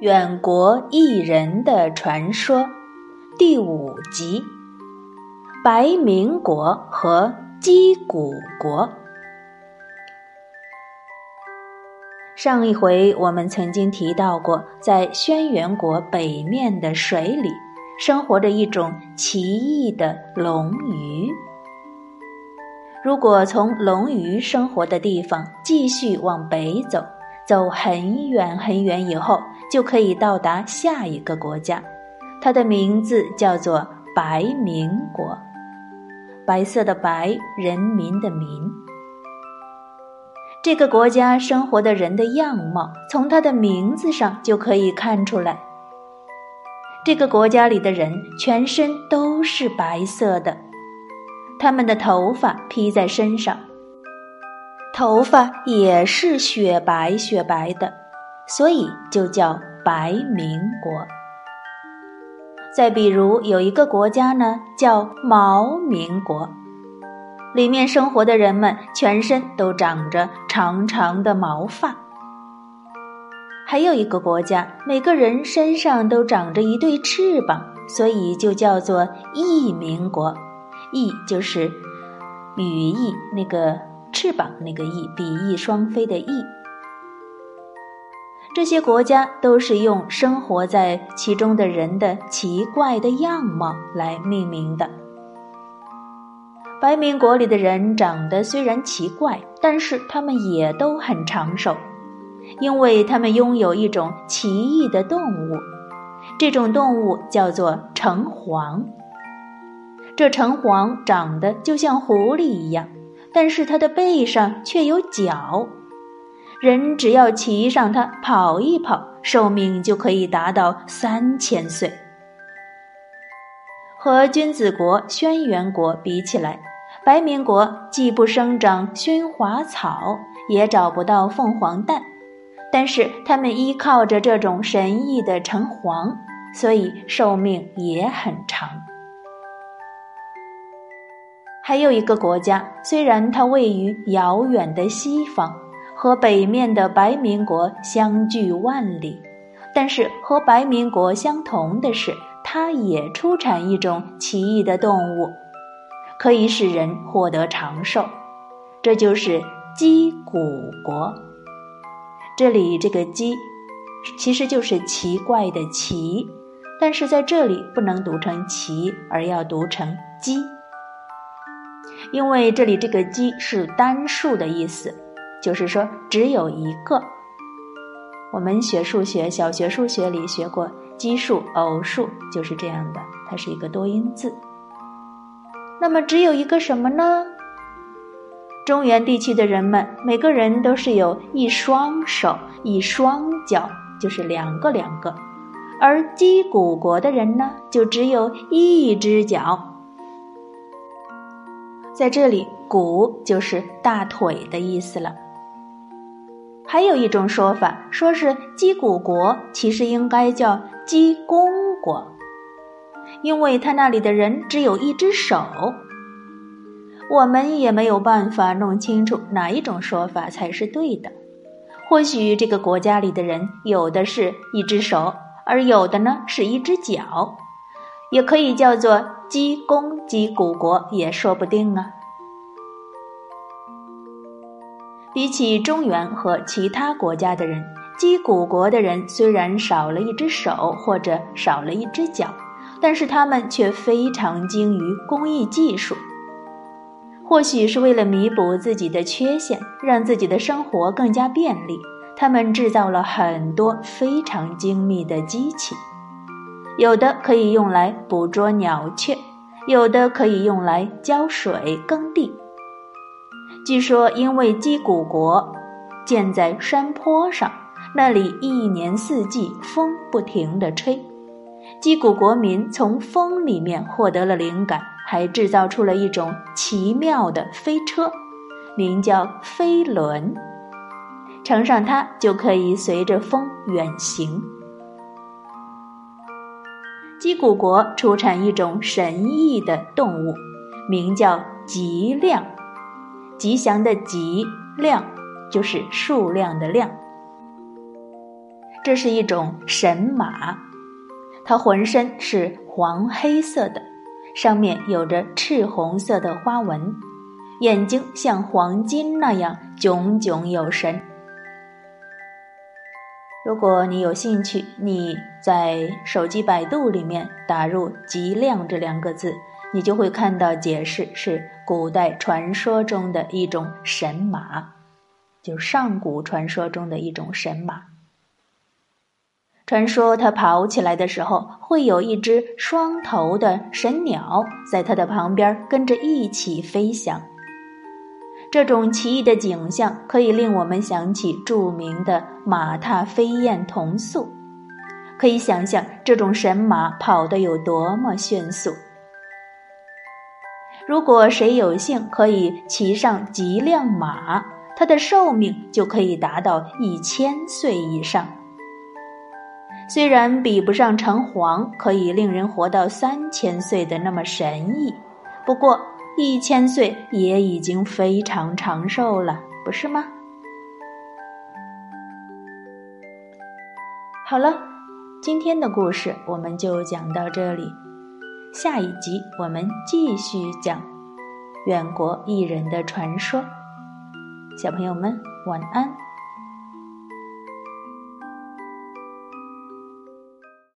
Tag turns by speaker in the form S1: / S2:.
S1: 远国异人的传说第五集：白民国和鸡骨国。上一回我们曾经提到过，在轩辕国北面的水里，生活着一种奇异的龙鱼。如果从龙鱼生活的地方继续往北走，走很远很远以后，就可以到达下一个国家，它的名字叫做白民国。白色的白，人民的民。这个国家生活的人的样貌，从它的名字上就可以看出来。这个国家里的人全身都是白色的，他们的头发披在身上。头发也是雪白雪白的，所以就叫白民国。再比如有一个国家呢，叫毛民国，里面生活的人们全身都长着长长的毛发。还有一个国家，每个人身上都长着一对翅膀，所以就叫做翼民国。翼就是羽翼那个。翅膀那个翼，比翼双飞的翼。这些国家都是用生活在其中的人的奇怪的样貌来命名的。白民国里的人长得虽然奇怪，但是他们也都很长寿，因为他们拥有一种奇异的动物，这种动物叫做橙黄。这橙黄长得就像狐狸一样。但是它的背上却有角，人只要骑上它跑一跑，寿命就可以达到三千岁。和君子国轩辕国比起来，白民国既不生长熏华草，也找不到凤凰蛋，但是他们依靠着这种神异的橙黄，所以寿命也很长。还有一个国家，虽然它位于遥远的西方，和北面的白民国相距万里，但是和白民国相同的是，它也出产一种奇异的动物，可以使人获得长寿。这就是鸡骨国。这里这个“鸡”其实就是奇怪的“奇”，但是在这里不能读成“奇”，而要读成“鸡”。因为这里这个“奇”是单数的意思，就是说只有一个。我们学数学，小学数学里学过奇数、偶数，就是这样的，它是一个多音字。那么只有一个什么呢？中原地区的人们，每个人都是有一双手、一双脚，就是两个两个；而鸡骨国的人呢，就只有一只脚。在这里，“骨”就是大腿的意思了。还有一种说法，说是鸡骨国其实应该叫鸡公国，因为他那里的人只有一只手。我们也没有办法弄清楚哪一种说法才是对的。或许这个国家里的人有的是一只手，而有的呢是一只脚。也可以叫做鸡公鸡骨国，也说不定啊。比起中原和其他国家的人，鸡骨国的人虽然少了一只手或者少了一只脚，但是他们却非常精于工艺技术。或许是为了弥补自己的缺陷，让自己的生活更加便利，他们制造了很多非常精密的机器。有的可以用来捕捉鸟雀，有的可以用来浇水耕地。据说，因为鸡骨国建在山坡上，那里一年四季风不停地吹，鸡骨国民从风里面获得了灵感，还制造出了一种奇妙的飞车，名叫飞轮。乘上它，就可以随着风远行。鸡骨国出产一种神异的动物，名叫吉亮，吉祥的吉，亮就是数量的量。这是一种神马，它浑身是黄黑色的，上面有着赤红色的花纹，眼睛像黄金那样炯炯有神。如果你有兴趣，你在手机百度里面打入“极亮”这两个字，你就会看到解释是古代传说中的一种神马，就是上古传说中的一种神马。传说它跑起来的时候，会有一只双头的神鸟在它的旁边跟着一起飞翔。这种奇异的景象可以令我们想起著名的马踏飞燕铜塑，可以想象这种神马跑得有多么迅速。如果谁有幸可以骑上极亮马，它的寿命就可以达到一千岁以上。虽然比不上城隍可以令人活到三千岁的那么神异，不过。一千岁也已经非常长寿了，不是吗？好了，今天的故事我们就讲到这里，下一集我们继续讲远国异人的传说。小朋友们，晚安。